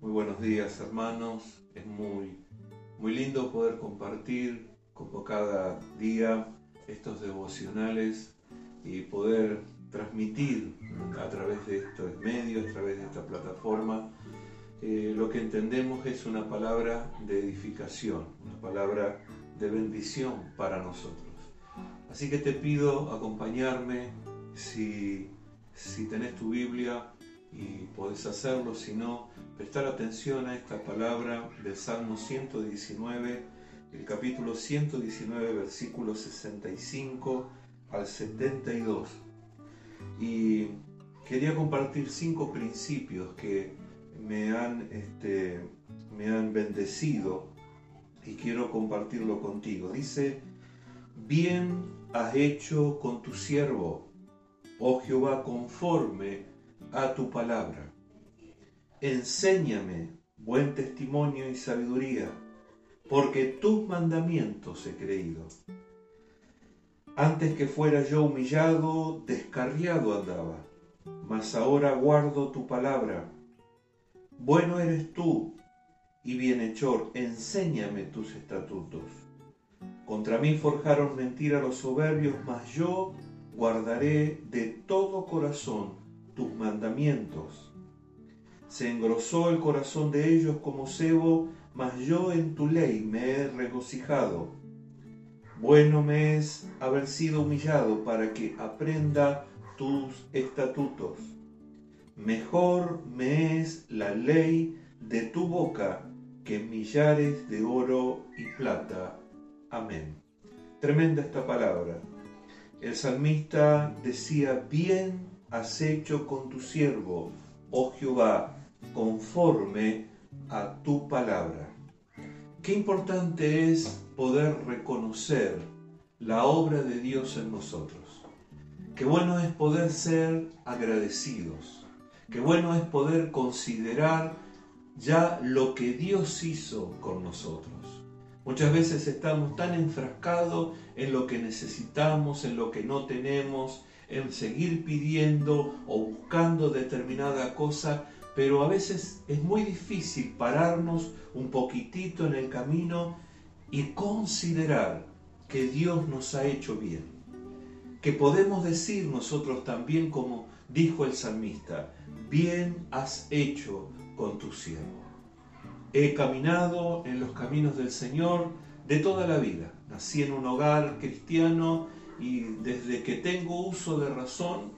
muy buenos días hermanos. Es muy, muy lindo poder compartir como cada día estos devocionales y poder transmitir a través de estos medios, a través de esta plataforma, eh, lo que entendemos es una palabra de edificación, una palabra de bendición para nosotros. Así que te pido acompañarme si, si tenés tu Biblia y podés hacerlo, si no, prestar atención a esta palabra del Salmo 119, el capítulo 119, versículo 65 al 72. Y quería compartir cinco principios que me han, este, me han bendecido y quiero compartirlo contigo. Dice, bien has hecho con tu siervo, oh Jehová, conforme a tu palabra. Enséñame buen testimonio y sabiduría, porque tus mandamientos he creído. Antes que fuera yo humillado, descarriado andaba, mas ahora guardo tu palabra. Bueno eres tú y bienhechor, enséñame tus estatutos. Contra mí forjaron mentira los soberbios, mas yo guardaré de todo corazón tus mandamientos. Se engrosó el corazón de ellos como cebo, mas yo en tu ley me he regocijado. Bueno me es haber sido humillado para que aprenda tus estatutos. Mejor me es la ley de tu boca que millares de oro y plata. Amén. Tremenda esta palabra. El salmista decía, bien has hecho con tu siervo, oh Jehová, conforme a tu palabra. Qué importante es poder reconocer la obra de Dios en nosotros. Qué bueno es poder ser agradecidos. Qué bueno es poder considerar ya lo que Dios hizo con nosotros. Muchas veces estamos tan enfrascados en lo que necesitamos, en lo que no tenemos, en seguir pidiendo o buscando determinada cosa, pero a veces es muy difícil pararnos un poquitito en el camino y considerar que Dios nos ha hecho bien. Que podemos decir nosotros también como dijo el salmista, bien has hecho con tu siervo. He caminado en los caminos del Señor de toda la vida. Nací en un hogar cristiano y desde que tengo uso de razón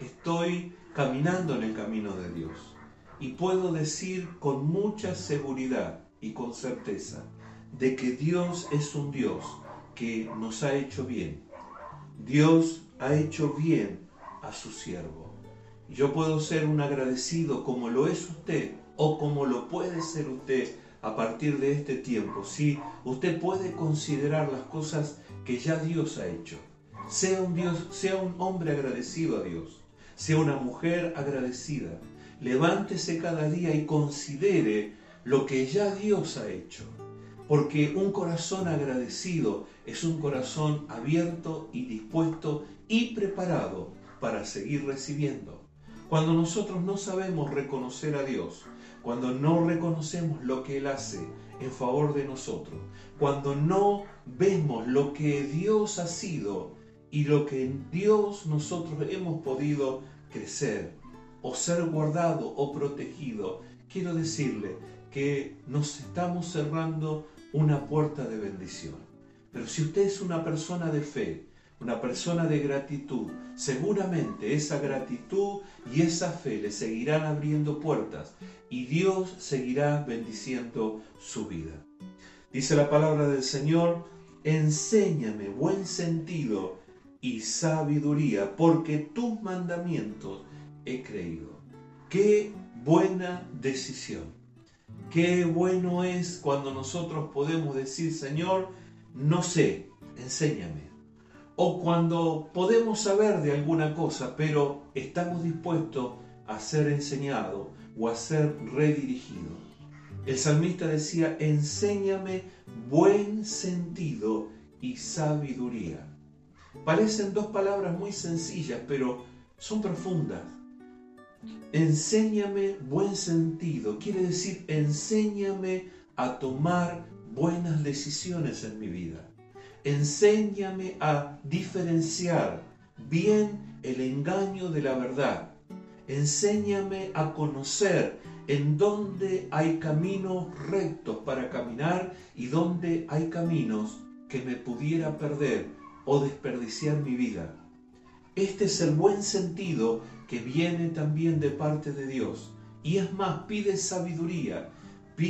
estoy caminando en el camino de Dios. Y puedo decir con mucha seguridad y con certeza de que Dios es un Dios que nos ha hecho bien. Dios ha hecho bien a su siervo. Yo puedo ser un agradecido como lo es usted o como lo puede ser usted a partir de este tiempo. Si usted puede considerar las cosas que ya Dios ha hecho. Sea un Dios, sea un hombre agradecido a Dios, sea una mujer agradecida. Levántese cada día y considere lo que ya Dios ha hecho. Porque un corazón agradecido es un corazón abierto y dispuesto y preparado para seguir recibiendo. Cuando nosotros no sabemos reconocer a Dios, cuando no reconocemos lo que Él hace en favor de nosotros, cuando no vemos lo que Dios ha sido y lo que en Dios nosotros hemos podido crecer o ser guardado o protegido, quiero decirle que nos estamos cerrando una puerta de bendición. Pero si usted es una persona de fe, una persona de gratitud, seguramente esa gratitud y esa fe le seguirán abriendo puertas y Dios seguirá bendiciendo su vida. Dice la palabra del Señor, enséñame buen sentido y sabiduría, porque tus mandamientos he creído. Qué buena decisión. Qué bueno es cuando nosotros podemos decir, Señor, no sé, enséñame o cuando podemos saber de alguna cosa, pero estamos dispuestos a ser enseñados o a ser redirigidos. El salmista decía, enséñame buen sentido y sabiduría. Parecen dos palabras muy sencillas, pero son profundas. enséñame buen sentido, quiere decir, enséñame a tomar buenas decisiones en mi vida. Enséñame a diferenciar bien el engaño de la verdad. Enséñame a conocer en dónde hay caminos rectos para caminar y dónde hay caminos que me pudiera perder o desperdiciar mi vida. Este es el buen sentido que viene también de parte de Dios. Y es más, pide sabiduría,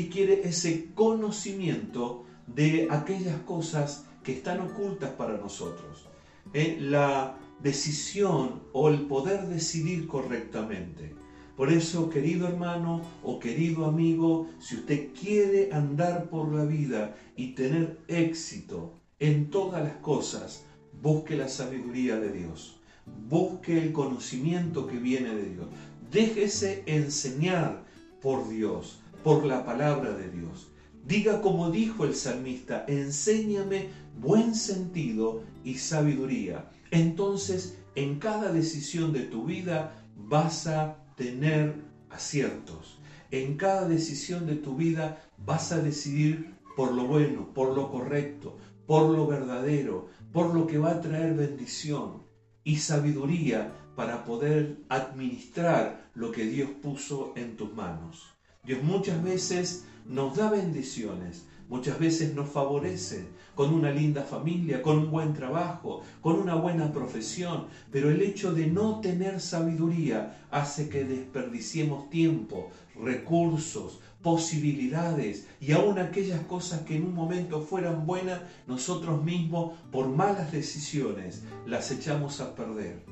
quiere ese conocimiento de aquellas cosas que están ocultas para nosotros. Eh, la decisión o el poder decidir correctamente. Por eso, querido hermano o querido amigo, si usted quiere andar por la vida y tener éxito en todas las cosas, busque la sabiduría de Dios busque el conocimiento que viene de Dios. Déjese enseñar por Dios, por la palabra de Dios. Diga como dijo el salmista, enséñame buen sentido y sabiduría. Entonces, en cada decisión de tu vida vas a tener aciertos. En cada decisión de tu vida vas a decidir por lo bueno, por lo correcto, por lo verdadero, por lo que va a traer bendición y sabiduría para poder administrar lo que Dios puso en tus manos. Dios muchas veces nos da bendiciones, muchas veces nos favorece con una linda familia, con un buen trabajo, con una buena profesión, pero el hecho de no tener sabiduría hace que desperdiciemos tiempo, recursos, posibilidades y aún aquellas cosas que en un momento fueran buenas, nosotros mismos por malas decisiones las echamos a perder.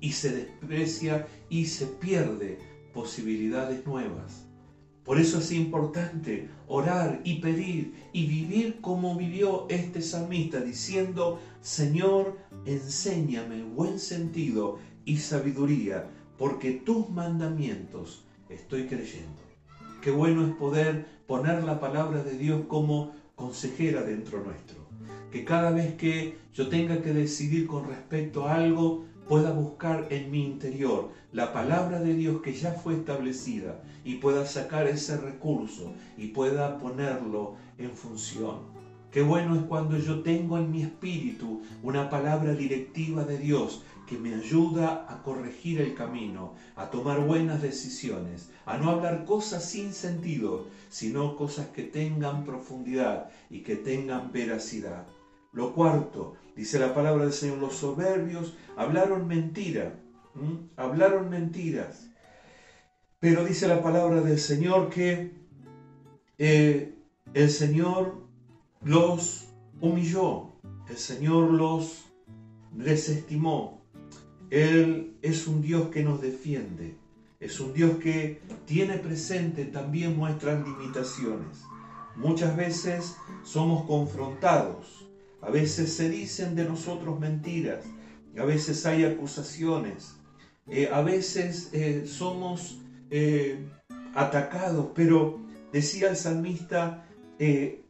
Y se desprecia y se pierde posibilidades nuevas. Por eso es importante orar y pedir y vivir como vivió este salmista, diciendo, Señor, enséñame buen sentido y sabiduría, porque tus mandamientos estoy creyendo. Qué bueno es poder poner la palabra de Dios como consejera dentro nuestro. Que cada vez que yo tenga que decidir con respecto a algo, pueda buscar en mi interior la palabra de Dios que ya fue establecida y pueda sacar ese recurso y pueda ponerlo en función. Qué bueno es cuando yo tengo en mi espíritu una palabra directiva de Dios que me ayuda a corregir el camino, a tomar buenas decisiones, a no hablar cosas sin sentido, sino cosas que tengan profundidad y que tengan veracidad. Lo cuarto, dice la palabra del Señor, los soberbios hablaron mentira, hablaron mentiras. Pero dice la palabra del Señor que eh, el Señor los humilló, el Señor los desestimó, él es un Dios que nos defiende, es un Dios que tiene presente también nuestras limitaciones. Muchas veces somos confrontados, a veces se dicen de nosotros mentiras, a veces hay acusaciones, eh, a veces eh, somos eh, atacados, pero decía el salmista,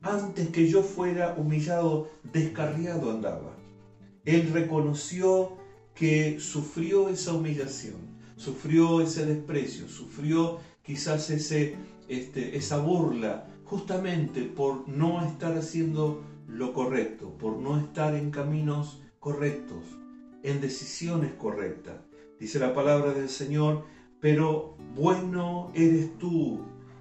antes que yo fuera humillado, descarriado andaba. Él reconoció que sufrió esa humillación, sufrió ese desprecio, sufrió quizás ese, este, esa burla, justamente por no estar haciendo lo correcto, por no estar en caminos correctos, en decisiones correctas. Dice la palabra del Señor, pero bueno eres tú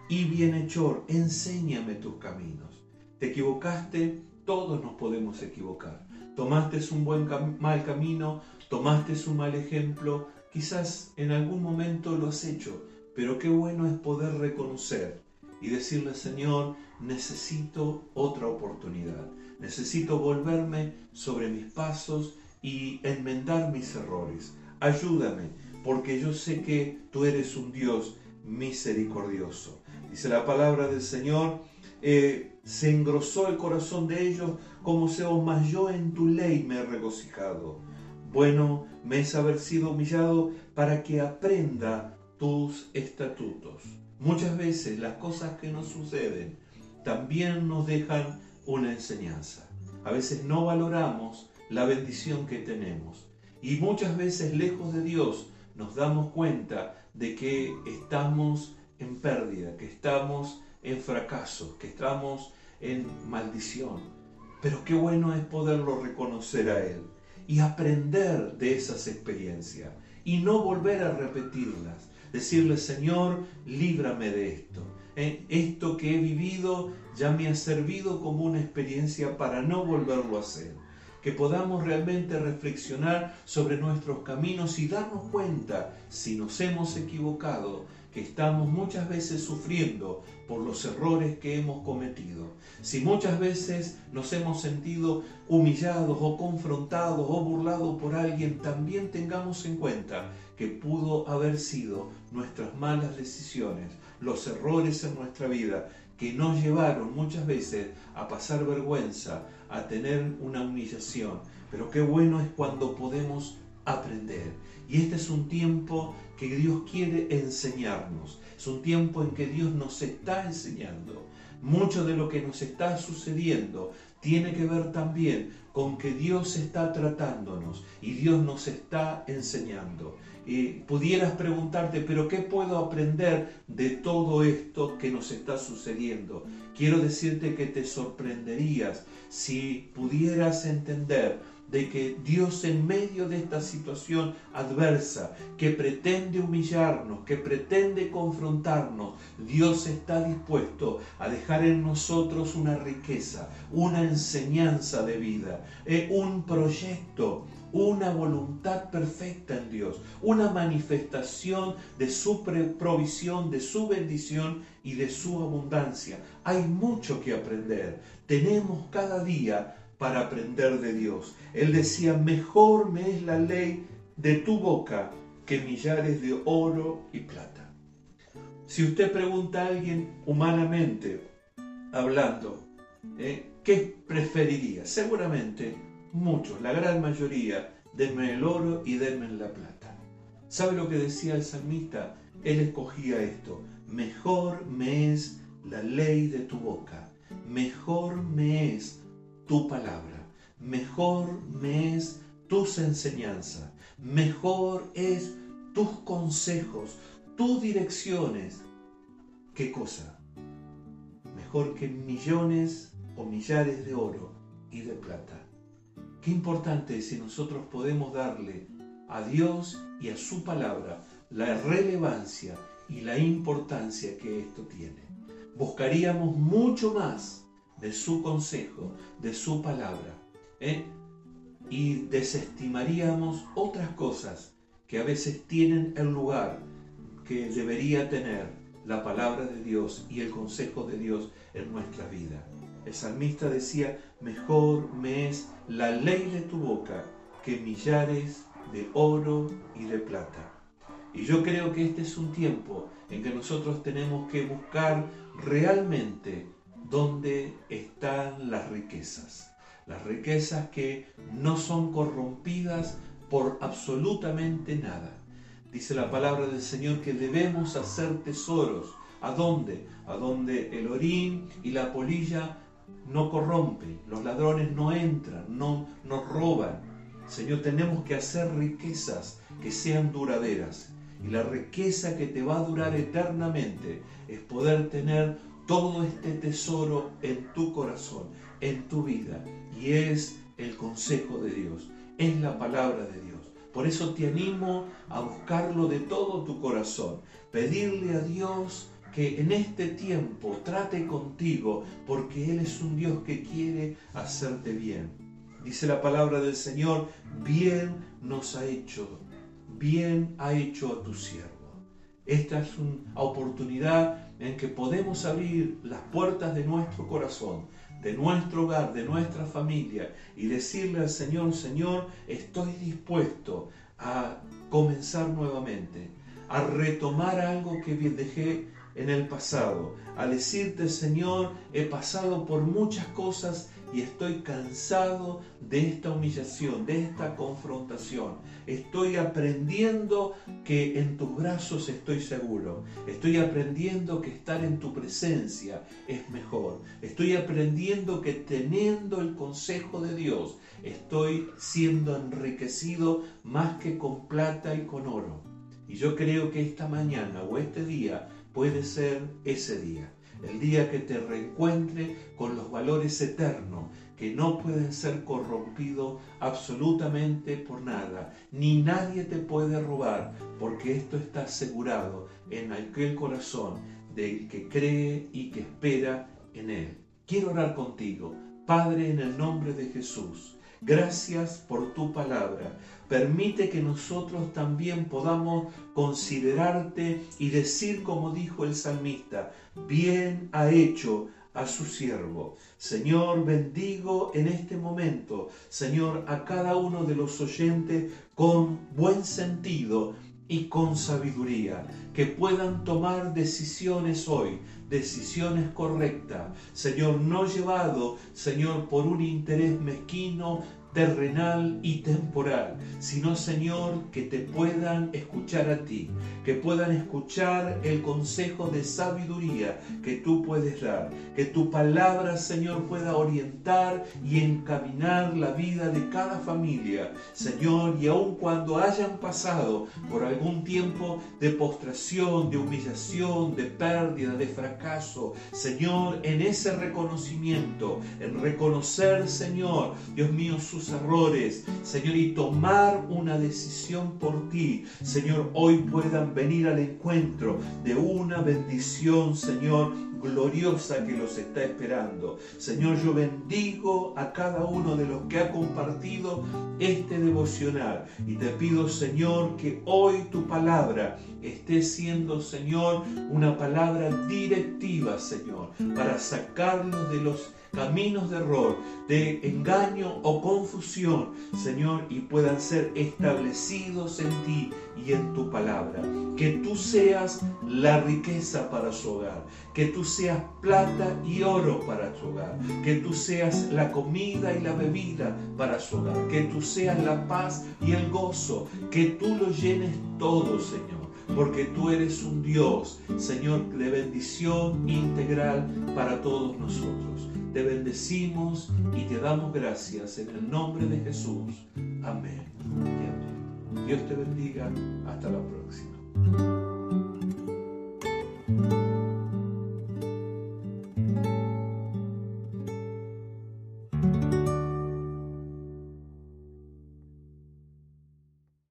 y bienhechor, enséñame tus caminos. ¿Te equivocaste? Todos nos podemos equivocar. Tomaste un buen mal camino, tomaste un mal ejemplo, quizás en algún momento lo has hecho, pero qué bueno es poder reconocer y decirle, Señor, necesito otra oportunidad, necesito volverme sobre mis pasos y enmendar mis errores. Ayúdame, porque yo sé que tú eres un Dios misericordioso. Dice la palabra del Señor, eh, se engrosó el corazón de ellos como se yo en tu ley me he regocijado. Bueno me es haber sido humillado para que aprenda tus estatutos. Muchas veces las cosas que nos suceden también nos dejan una enseñanza. A veces no valoramos la bendición que tenemos y muchas veces lejos de Dios nos damos cuenta de que estamos en pérdida, que estamos en fracaso, que estamos en maldición. Pero qué bueno es poderlo reconocer a Él y aprender de esas experiencias y no volver a repetirlas. Decirle, Señor, líbrame de esto. Eh, esto que he vivido ya me ha servido como una experiencia para no volverlo a hacer. Que podamos realmente reflexionar sobre nuestros caminos y darnos cuenta si nos hemos equivocado que estamos muchas veces sufriendo por los errores que hemos cometido. Si muchas veces nos hemos sentido humillados o confrontados o burlados por alguien, también tengamos en cuenta que pudo haber sido nuestras malas decisiones, los errores en nuestra vida que nos llevaron muchas veces a pasar vergüenza, a tener una humillación. Pero qué bueno es cuando podemos aprender. Y este es un tiempo que Dios quiere enseñarnos. Es un tiempo en que Dios nos está enseñando. Mucho de lo que nos está sucediendo tiene que ver también con que Dios está tratándonos y Dios nos está enseñando. Y pudieras preguntarte, pero ¿qué puedo aprender de todo esto que nos está sucediendo? Quiero decirte que te sorprenderías si pudieras entender de que Dios en medio de esta situación adversa, que pretende humillarnos, que pretende confrontarnos, Dios está dispuesto a dejar en nosotros una riqueza, una enseñanza de vida, eh, un proyecto, una voluntad perfecta en Dios, una manifestación de su provisión, de su bendición y de su abundancia. Hay mucho que aprender. Tenemos cada día para aprender de Dios. Él decía, mejor me es la ley de tu boca que millares de oro y plata. Si usted pregunta a alguien humanamente, hablando, ¿eh? ¿qué preferiría? Seguramente muchos, la gran mayoría, denme el oro y denme la plata. ¿Sabe lo que decía el salmista? Él escogía esto, mejor me es la ley de tu boca, mejor me es tu palabra, mejor me es tus enseñanzas, mejor es tus consejos, tus direcciones. ¿Qué cosa? Mejor que millones o millares de oro y de plata. Qué importante si nosotros podemos darle a Dios y a su palabra la relevancia y la importancia que esto tiene. Buscaríamos mucho más de su consejo, de su palabra. ¿eh? Y desestimaríamos otras cosas que a veces tienen el lugar que debería tener la palabra de Dios y el consejo de Dios en nuestra vida. El salmista decía, mejor me es la ley de tu boca que millares de oro y de plata. Y yo creo que este es un tiempo en que nosotros tenemos que buscar realmente dónde están las riquezas. Las riquezas que no son corrompidas por absolutamente nada. Dice la palabra del Señor que debemos hacer tesoros. ¿A dónde? A donde el orín y la polilla no corrompen, los ladrones no entran, no nos roban. Señor, tenemos que hacer riquezas que sean duraderas. Y la riqueza que te va a durar eternamente es poder tener todo este tesoro en tu corazón, en tu vida. Y es el consejo de Dios, es la palabra de Dios. Por eso te animo a buscarlo de todo tu corazón, pedirle a Dios que en este tiempo trate contigo, porque Él es un Dios que quiere hacerte bien. Dice la palabra del Señor, bien nos ha hecho, bien ha hecho a tu siervo. Esta es una oportunidad en que podemos abrir las puertas de nuestro corazón, de nuestro hogar, de nuestra familia y decirle al Señor, Señor, estoy dispuesto a comenzar nuevamente, a retomar algo que dejé en el pasado, a decirte, Señor, he pasado por muchas cosas y estoy cansado de esta humillación, de esta confrontación. Estoy aprendiendo que en tus brazos estoy seguro. Estoy aprendiendo que estar en tu presencia es mejor. Estoy aprendiendo que teniendo el consejo de Dios, estoy siendo enriquecido más que con plata y con oro. Y yo creo que esta mañana o este día puede ser ese día. El día que te reencuentre con los valores eternos que no pueden ser corrompidos absolutamente por nada, ni nadie te puede robar, porque esto está asegurado en aquel corazón del que cree y que espera en Él. Quiero orar contigo, Padre, en el nombre de Jesús. Gracias por tu palabra. Permite que nosotros también podamos considerarte y decir como dijo el salmista, bien ha hecho a su siervo. Señor, bendigo en este momento, Señor, a cada uno de los oyentes con buen sentido y con sabiduría, que puedan tomar decisiones hoy, decisiones correctas, Señor, no llevado, Señor, por un interés mezquino, terrenal y temporal, sino Señor que te puedan escuchar a ti, que puedan escuchar el consejo de sabiduría que tú puedes dar, que tu palabra Señor pueda orientar y encaminar la vida de cada familia, Señor, y aun cuando hayan pasado por algún tiempo de postración, de humillación, de pérdida, de fracaso, Señor, en ese reconocimiento, en reconocer, Señor, Dios mío, sus errores, Señor, y tomar una decisión por ti, Señor, hoy puedan venir al encuentro de una bendición, Señor, gloriosa que los está esperando. Señor, yo bendigo a cada uno de los que ha compartido este devocional. Y te pido, Señor, que hoy tu palabra esté siendo, Señor, una palabra directiva, Señor, para sacarnos de los caminos de error, de engaño o confusión, Señor, y puedan ser establecidos en ti y en tu palabra. Que tú seas la riqueza para su hogar, que tú seas plata y oro para su hogar, que tú seas la comida y la bebida para su hogar, que tú seas la paz y el gozo, que tú lo llenes todo, Señor porque tú eres un Dios, Señor, de bendición integral para todos nosotros. Te bendecimos y te damos gracias en el nombre de Jesús. Amén. Dios te bendiga. Hasta la próxima.